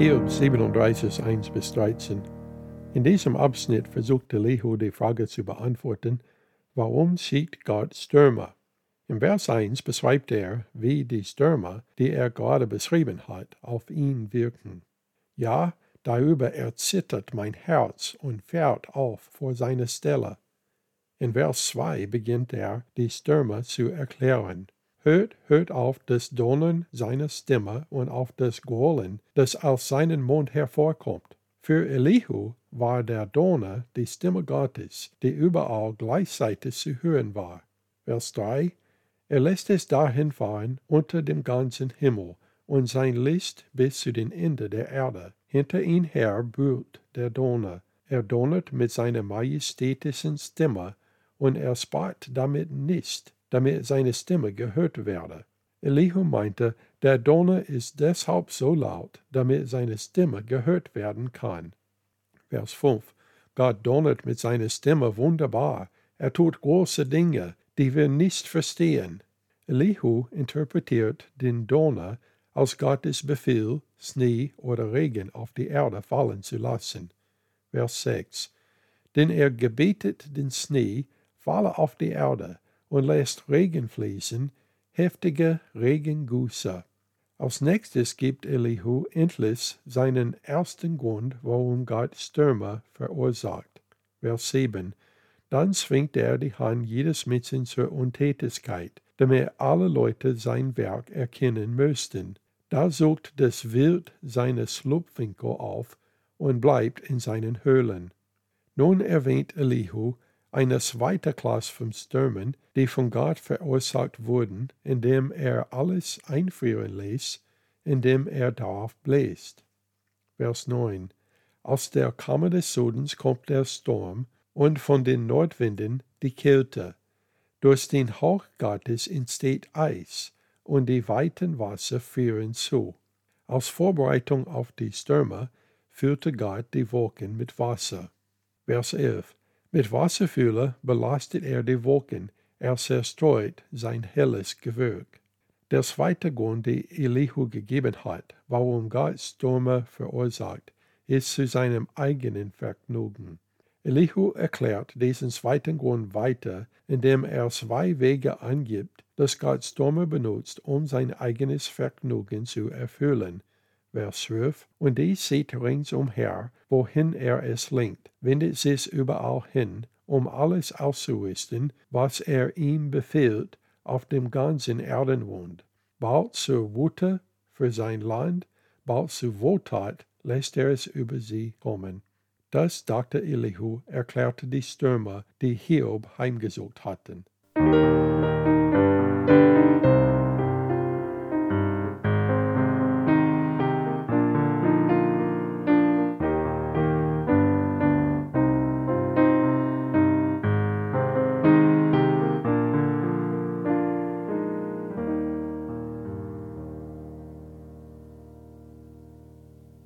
37, 1 bis 13. In diesem Abschnitt versucht Elihu die Frage zu beantworten, warum schickt Gott Stürme? Im Vers 1 beschreibt er, wie die Stürme, die er gerade beschrieben hat, auf ihn wirken. Ja, darüber erzittert mein Herz und fährt auf vor seiner Stelle. In Vers 2 beginnt er, die Stürme zu erklären. Hört, hört auf das Donnern seiner Stimme und auf das Grollen, das aus seinem Mund hervorkommt. Für Elihu war der Donner die Stimme Gottes, die überall gleichzeitig zu hören war. Vers 3 Er lässt es dahin fahren unter dem ganzen Himmel und sein Licht bis zu den Ende der Erde. Hinter ihm her brüllt der Donner. Er donnert mit seiner majestätischen Stimme und er spart damit nicht damit seine Stimme gehört werde. Elihu meinte, der Donner ist deshalb so laut, damit seine Stimme gehört werden kann. Vers 5. Gott donnert mit seiner Stimme wunderbar. Er tut große Dinge, die wir nicht verstehen. Elihu interpretiert den Donner als Gottes Befehl, Schnee oder Regen auf die Erde fallen zu lassen. Vers 6. Denn er gebetet den Schnee, falle auf die Erde, und lässt Regen fließen, heftige Regengüsse. Als nächstes gibt Elihu endlich seinen ersten Grund, warum Gott Stürme verursacht. Vers 7. Dann zwingt er die Hand jedes Menschen zur Untätigkeit, damit alle Leute sein Werk erkennen müssten. Da sucht das Wild seine Schlupfwinkel auf und bleibt in seinen Höhlen. Nun erwähnt Elihu, eine zweite Klasse von Stürmen, die von Gott verursacht wurden, indem er alles einfrieren ließ, indem er darauf bläst. Vers 9. Aus der Kammer des Südens kommt der Sturm und von den Nordwinden die Kälte. Durch den Hauch Gottes entsteht Eis und die weiten Wasser führen zu. Aus Vorbereitung auf die Stürme füllte Gott die Wolken mit Wasser. Vers 11. Mit Wasserfülle belastet er die Wolken, er zerstreut sein helles Gewürg. Der zweite Grund, den Elihu gegeben hat, warum Gott Stürme verursacht, ist zu seinem eigenen Vergnügen. Elihu erklärt diesen zweiten Grund weiter, indem er zwei Wege angibt, dass Gott Stürme benutzt, um sein eigenes Vergnügen zu erfüllen, Vers 12, und dies sieht ringsumher, wohin er es lenkt, wendet sich überall hin, um alles auszurüsten, was er ihm befiehlt, auf dem ganzen Erdenrund. Bald zur Wute für sein Land, bald zur Wohltat lässt er es über sie kommen. Das, dachte Elihu, erklärte die Stürmer, die Hiob heimgesucht hatten.